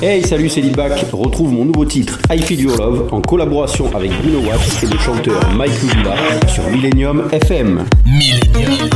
Hey, salut, c'est Lidback. Retrouve mon nouveau titre I Feel Your Love en collaboration avec Bruno Watts et le chanteur Mike Lubila sur Millennium FM. Millennium.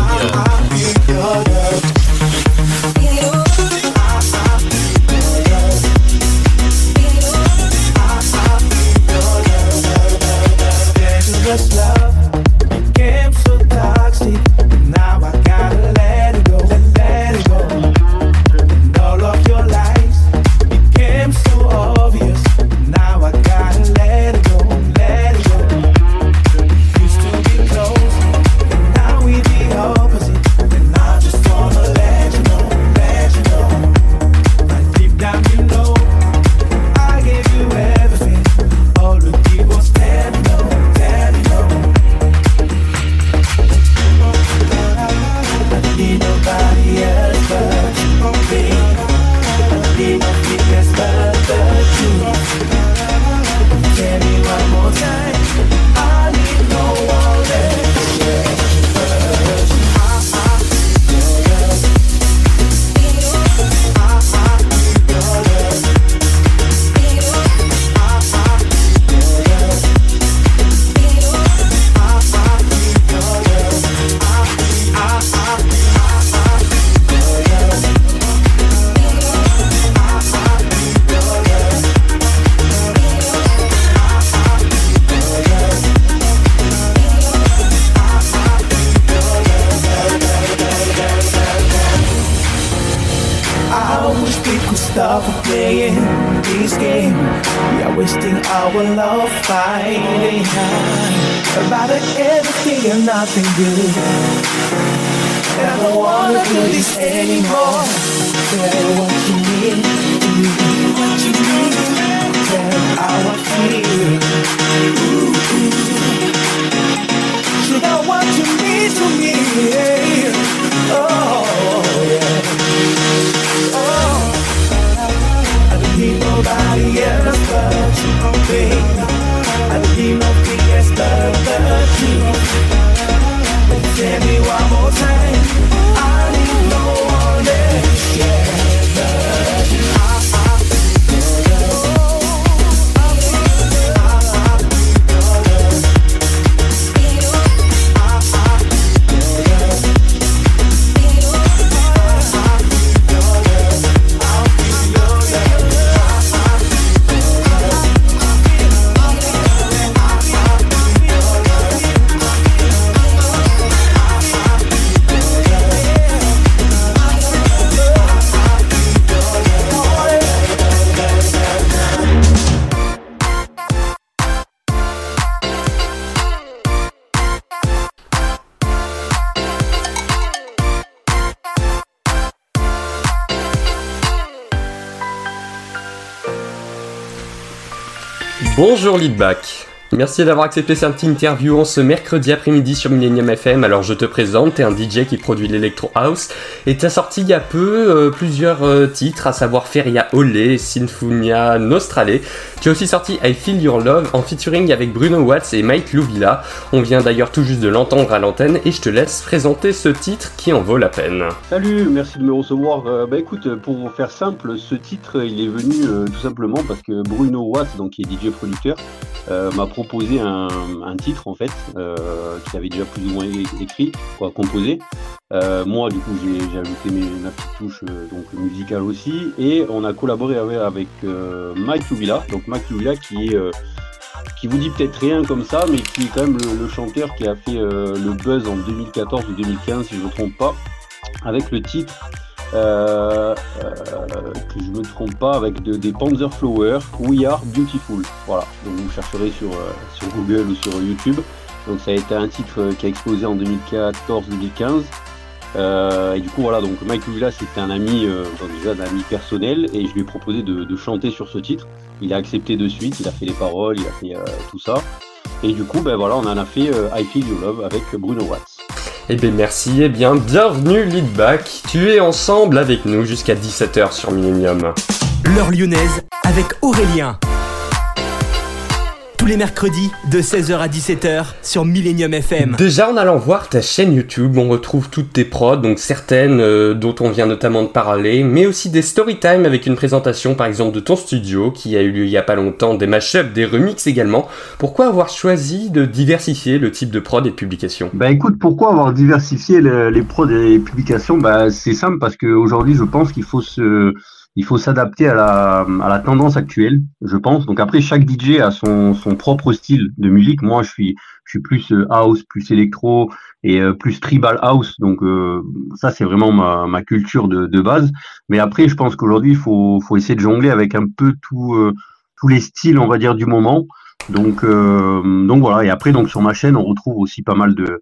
the truth. Tell me one more time. nothing good. And I don't wanna do this anymore. Better what you need. Bonjour Leadback. Merci d'avoir accepté cette interview en ce mercredi après-midi sur Millennium FM. Alors je te présente, t'es un DJ qui produit l'Electro House et t'as sorti il y a peu euh, plusieurs euh, titres, à savoir Feria Olé, Sinfonia Nostrale. Tu as aussi sorti I Feel Your Love en featuring avec Bruno Watts et Mike Louvilla. On vient d'ailleurs tout juste de l'entendre à l'antenne et je te laisse présenter ce titre qui en vaut la peine. Salut, merci de me recevoir. Euh, bah écoute, pour faire simple, ce titre il est venu tout simplement parce que Bruno Watts, donc qui est DJ producteur, m'a proposé un, titre en fait qui avait déjà plus ou moins écrit, quoi, composé. moi, du coup, j'ai ajouté mes, ma petite touche donc musicale aussi, et on a collaboré avec, avec Mike Louvilla. Donc qui euh, qui vous dit peut-être rien comme ça, mais qui est quand même le, chanteur qui a fait euh, le buzz en 2014 ou 2015, si je ne me trompe pas, avec le titre, euh, que je me trompe pas, avec des Panzerflower, We Are Beautiful. Voilà, donc vous chercherez sur, sur Google ou sur YouTube. Donc ça a été un titre qui a explosé en 2014-2015. et du coup voilà donc Mike Lula c'était un ami déjà un ami personnel et je lui ai proposé de, chanter sur ce titre il a accepté de suite, il a fait les paroles, il a fait euh, tout ça. Et du coup, ben voilà, on en a fait euh, I Feel Your Love avec Bruno Watts. Eh bien merci, eh bien bienvenue Leadback, tu es ensemble avec nous jusqu'à 17h sur Millennium. L'heure lyonnaise avec Aurélien tous les mercredis de 16h à 17h sur Millennium FM. Déjà en allant voir ta chaîne YouTube, on retrouve toutes tes prods, donc certaines euh, dont on vient notamment de parler, mais aussi des story time avec une présentation par exemple de ton studio qui a eu lieu il y a pas longtemps, des mashups, des remixes également. Pourquoi avoir choisi de diversifier le type de prod et de publication? Bah écoute, pourquoi avoir diversifié les prods et les publications? Bah c'est simple parce qu'aujourd'hui je pense qu'il faut se il faut s'adapter à la, à la tendance actuelle, je pense. Donc après, chaque DJ a son, son propre style de musique. Moi, je suis, je suis plus euh, house, plus électro et euh, plus tribal house. Donc euh, ça, c'est vraiment ma, ma culture de, de base. Mais après, je pense qu'aujourd'hui, il faut, faut essayer de jongler avec un peu tout, tous les styles, on va dire, du moment. Donc, donc voilà. Et après, donc sur ma chaîne, on retrouve aussi pas mal de,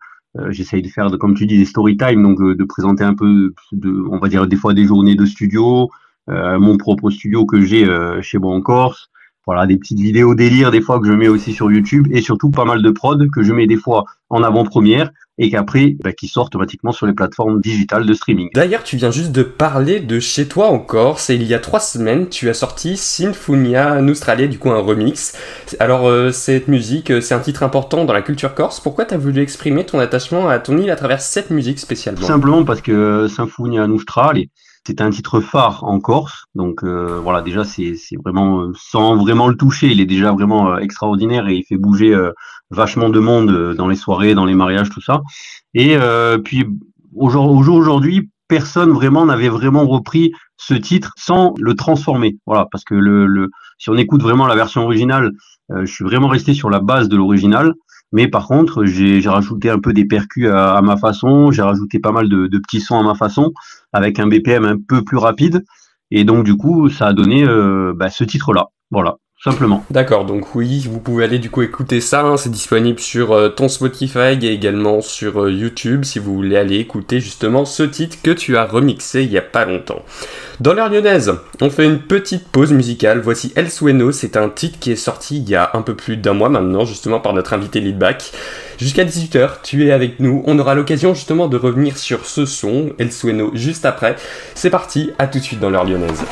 j'essaye de faire, comme tu dis, des story time, donc de présenter un peu, de, on va dire des fois des journées de studio, euh, mon propre studio que j'ai euh, chez moi en Corse. Voilà, des petites vidéos délire des fois que je mets aussi sur YouTube et surtout pas mal de prod que je mets des fois en avant-première et qu'après bah, qui sort automatiquement sur les plateformes digitales de streaming. D'ailleurs, tu viens juste de parler de chez toi en Corse et il y a trois semaines, tu as sorti Sinfonia Australie, du coup un remix. Alors euh, cette musique, c'est un titre important dans la culture corse. Pourquoi tu as voulu exprimer ton attachement à ton île à travers cette musique spécialement? Simplement parce que Sinfonia Australie c'est un titre phare en Corse, donc euh, voilà déjà c'est vraiment euh, sans vraiment le toucher, il est déjà vraiment euh, extraordinaire et il fait bouger vachement de monde dans les soirées, dans les mariages, tout ça. Et puis au jour aujourd'hui, personne vraiment n'avait vraiment repris ce titre sans le transformer. Voilà, parce que le, le si on écoute vraiment la version originale, je suis vraiment resté sur la base de l'original. Mais par contre, j'ai rajouté un peu des percus à, ma façon, j'ai rajouté pas mal de, petits sons à ma façon, avec un BPM un peu plus rapide. Et donc, du coup, ça a donné euh, bah, ce titre-là. Voilà simplement. D'accord, donc oui, vous pouvez aller du coup écouter ça, hein. c'est disponible sur euh, ton Spotify et également sur euh, YouTube si vous voulez aller écouter justement ce titre que tu as remixé il y a pas longtemps. Dans l'heure lyonnaise, on fait une petite pause musicale, voici El Sueno, c'est un titre qui est sorti il y a un peu plus d'un mois maintenant justement par notre invité Leadback. Jusqu'à 18h, tu es avec nous, on aura l'occasion justement de revenir sur ce son, El Sueno, juste après. C'est parti, à tout de suite dans l'heure lyonnaise.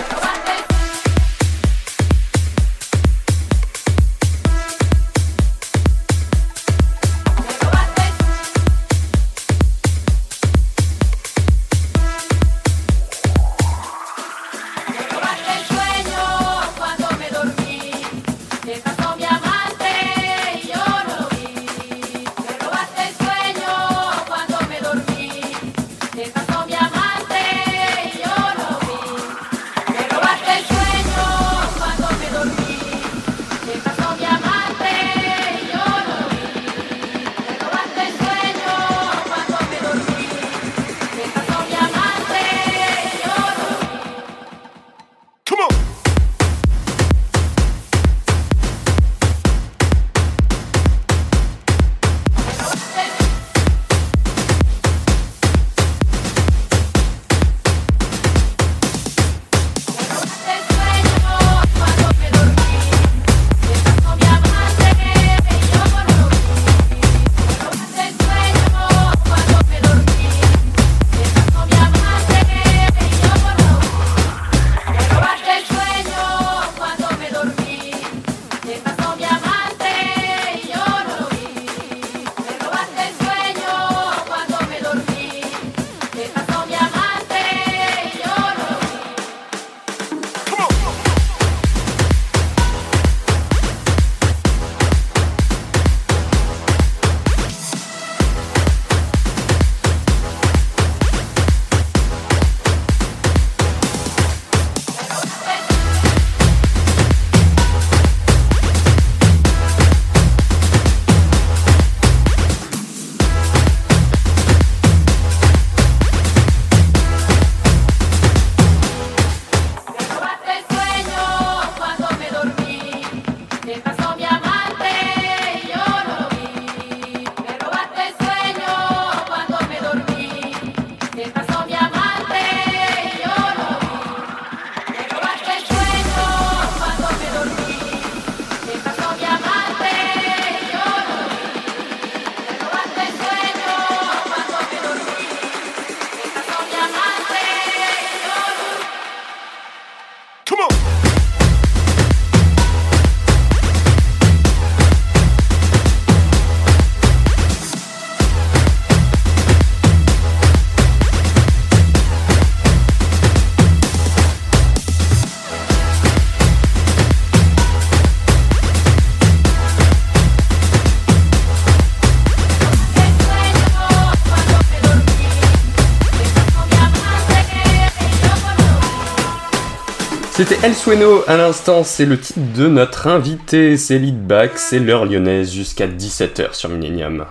C'était El Sueno à l'instant, c'est le titre de notre invité, c'est Leadback, c'est l'heure lyonnaise jusqu'à 17h sur Millennium.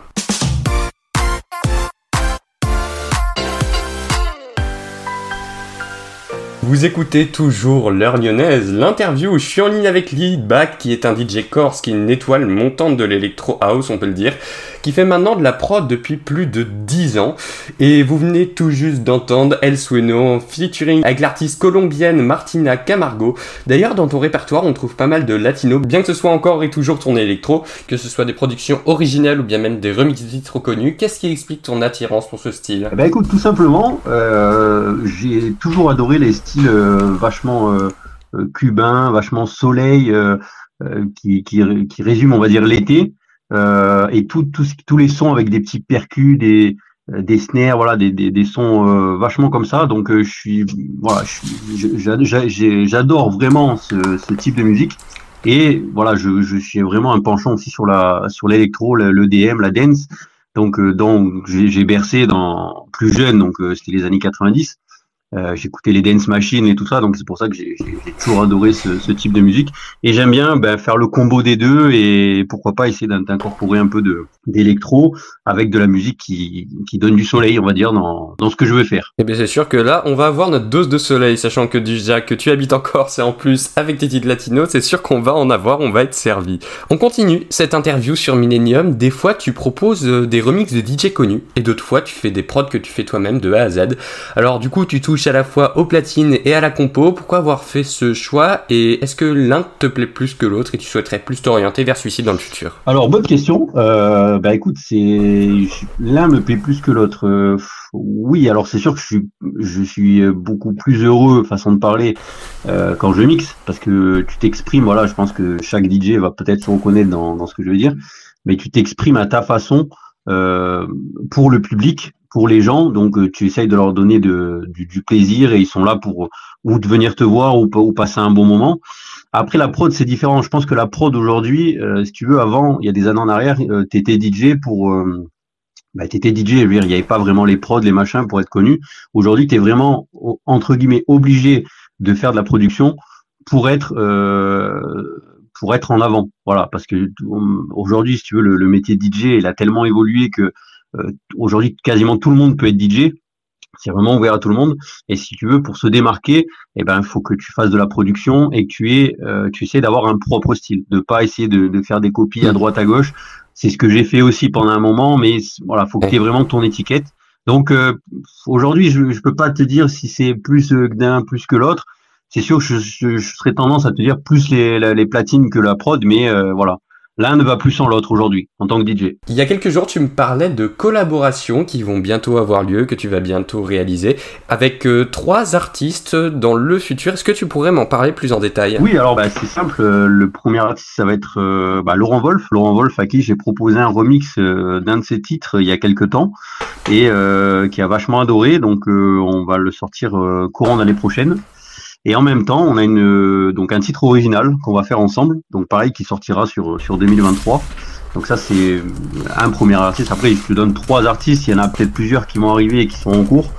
Vous écoutez toujours l'heure lyonnaise, l'interview, je suis en ligne avec Leadback qui est un DJ corse qui est une étoile montante de l'électro house on peut le dire, qui fait maintenant de la prod depuis plus de 10 ans. Et vous venez tout juste d'entendre El Sueno featuring avec l'artiste colombienne Martina Camargo. D'ailleurs, dans ton répertoire, on trouve pas mal de latino, bien que ce soit encore et toujours tourné électro, que ce soit des productions originales ou bien même des remixes de titres connus. Qu'est-ce qui explique ton attirance pour ce style? Bah écoute, tout simplement, euh, j'ai toujours adoré les styles euh, vachement euh, cubains, vachement soleil, qui, qui, qui résument, on va dire, l'été. Euh, et tout, tout, tous les sons avec des petits percus, des, euh, des snares, voilà, des, des, des sons euh, vachement comme ça. Donc je suis, voilà, j'adore vraiment ce, ce, type de musique. Et voilà, je, je suis vraiment un penchant aussi sur la sur l'électro, le, DM, la dance. Donc, donc j'ai bercé dans plus jeune, donc c'était les années 90. Euh, j'écoutais les dance machines et tout ça, donc c'est pour ça que j'ai toujours adoré ce, type de musique. Et j'aime bien ben, faire le combo des deux et pourquoi pas essayer d'incorporer un peu d'électro avec de la musique qui, qui, donne du soleil, on va dire, dans, dans ce que je veux faire. Et eh bien c'est sûr que là, on va avoir notre dose de soleil, sachant que déjà que tu habites en Corse et en plus avec tes titres latinos, c'est sûr qu'on va en avoir, on va être servi. On continue cette interview sur Millennium. Des fois, tu proposes euh, des remixes de DJ connus et d'autres fois, tu fais des prods que tu fais toi-même de A à Z. Alors du coup, tu touches à la fois aux platines et à la compo. Pourquoi avoir fait ce choix et est-ce que l'un te plaît plus que l'autre et tu souhaiterais plus t'orienter vers celui-ci dans le futur? Alors bonne question. Euh, bah écoute, c'est l'un me plaît plus que l'autre. Euh, oui, alors c'est sûr que je suis je suis beaucoup plus heureux façon de parler euh, quand je mixe parce que tu t'exprimes. Voilà, je pense que chaque DJ va peut-être se reconnaître dans, ce que je veux dire, mais tu t'exprimes à ta façon. Pour le public pour les gens. Donc, euh, tu essayes de leur donner du, plaisir et ils sont là pour ou de venir te voir ou, ou passer un bon moment. Après, la prod, c'est différent. Je pense que la prod aujourd'hui, euh, si tu veux, avant, il y a des années en arrière, euh, tu étais DJ pour. Euh, bah, tu DJ, il n'y avait pas vraiment les prods, les machins pour être connu. Aujourd'hui, tu es vraiment, entre guillemets, obligé de faire de la production pour être. pour être en avant, voilà, parce que aujourd'hui, si tu veux, le, métier DJ, il a tellement évolué que euh, aujourd'hui, quasiment tout le monde peut être DJ. C'est vraiment ouvert à tout le monde. Et si tu veux, pour se démarquer, eh ben, il faut que tu fasses de la production et que tu aies, euh, tu essaies d'avoir un propre style, de pas essayer de, de faire des copies à droite à gauche. C'est ce que j'ai fait aussi pendant un moment, mais voilà, faut que tu aies vraiment ton étiquette. Donc euh, aujourd'hui, je ne peux pas te dire si c'est plus d'un plus que l'autre. C'est sûr que je, je, je, serais tendance à te dire plus les, les platines que la prod, mais voilà. L'un ne va plus sans l'autre aujourd'hui, en tant que DJ. Il y a quelques jours, tu me parlais de collaborations qui vont bientôt avoir lieu, que tu vas bientôt réaliser, avec euh, trois artistes dans le futur. Est-ce que tu pourrais m'en parler plus en détail? Oui, alors bah, c'est simple. Euh, le premier artiste, ça va être euh, bah, Laurent Wolf. Laurent Wolf, à qui j'ai proposé un remix d'un de ses titres il y a quelques temps et qui a vachement adoré. Donc, on va le sortir courant l'année prochaine. Et en même temps, on a une, euh, donc un titre original qu'on va faire ensemble. Donc pareil, qui sortira sur, sur 2023. Donc ça, c'est un premier artiste. Après, je te donne trois artistes. Il y en a peut-être plusieurs qui vont arriver et qui sont en cours.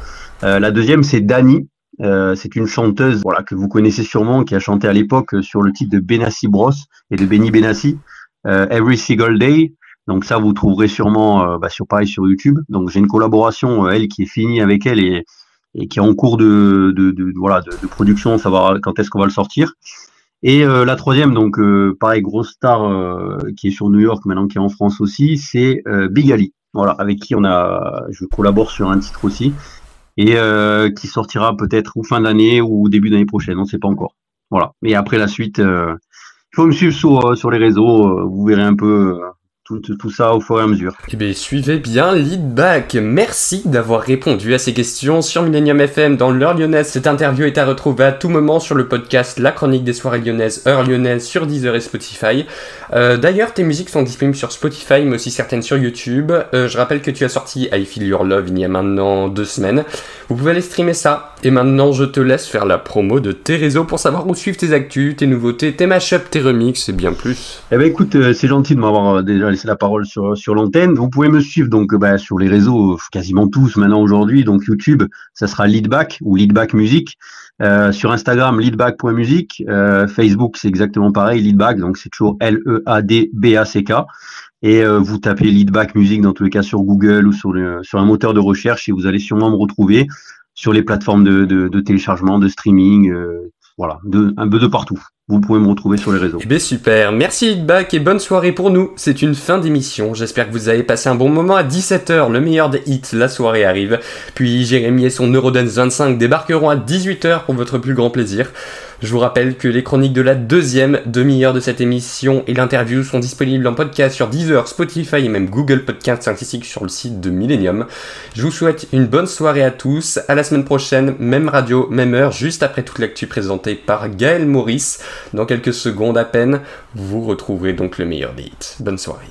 Euh, la deuxième, c'est Dani. Euh, c'est une chanteuse voilà, que vous connaissez sûrement, qui a chanté à l'époque sur le titre de Benassi Bros et de Benny Benassi, euh, Every Single Day. Donc ça, vous trouverez sûrement euh, bah, sur pareil sur YouTube. Donc j'ai une collaboration, elle qui est finie avec elle et et qui est en cours de, de, de voilà de, production, savoir quand est-ce qu'on va le sortir. Et euh, la troisième, donc euh, pareil, grosse star euh, qui est sur New York maintenant, qui est en France aussi, c'est Big Ali. Voilà, avec qui on a, je collabore sur un titre aussi, et qui sortira peut-être ou fin d'année ou début d'année prochaine, on ne sait pas encore. Voilà. Et après la suite, il faut me suivre sur, sur les réseaux, vous verrez un peu tout, ça au fur et à mesure. Eh bien, suivez bien Leadback. Merci d'avoir répondu à ces questions sur Millennium FM dans l'heure lyonnaise. Cette interview est à retrouver à tout moment sur le podcast La Chronique des soirées lyonnaises, heure lyonnaise sur Deezer et Spotify. Euh, d'ailleurs, tes musiques sont disponibles sur Spotify, mais aussi certaines sur YouTube. Euh, je rappelle que tu as sorti I Feel Your Love il y a maintenant deux semaines. Vous pouvez aller streamer ça. Et maintenant, je te laisse faire la promo de tes réseaux pour savoir où suivre tes actus, tes nouveautés, tes mashups, tes remixes et bien plus. Eh ben écoute, euh, c'est gentil de m'avoir déjà la parole sur, l'antenne. Vous pouvez me suivre donc bah, sur les réseaux, quasiment tous maintenant aujourd'hui. Donc YouTube, ça sera Leadback ou Leadback Music. sur Instagram, leadback.musique. Facebook, c'est exactement pareil, leadback, donc c'est toujours L-E-A-D-B-A-C-K. Et vous tapez leadback musique dans tous les cas sur Google ou sur, un moteur de recherche et vous allez sûrement me retrouver sur les plateformes de, téléchargement, de streaming, voilà, un peu de partout vous pouvez me retrouver sur les réseaux. Eh bien super, merci Hitback et bonne soirée pour nous. C'est une fin d'émission, j'espère que vous avez passé un bon moment à 17h, le meilleur des hits, la soirée arrive. Puis Jérémy et son Eurodance 25 débarqueront à 18h pour votre plus grand plaisir. Je vous rappelle que les chroniques de la deuxième demi-heure de cette émission et l'interview sont disponibles en podcast sur Deezer, Spotify et même Google Podcast ainsi sur le site de Millennium. Je vous souhaite une bonne soirée à tous, à la semaine prochaine, même radio, même heure, juste après toute l'actu présentée par Gaël Maurice. Dans quelques secondes à peine, vous retrouverez donc le meilleur beat. Bonne soirée.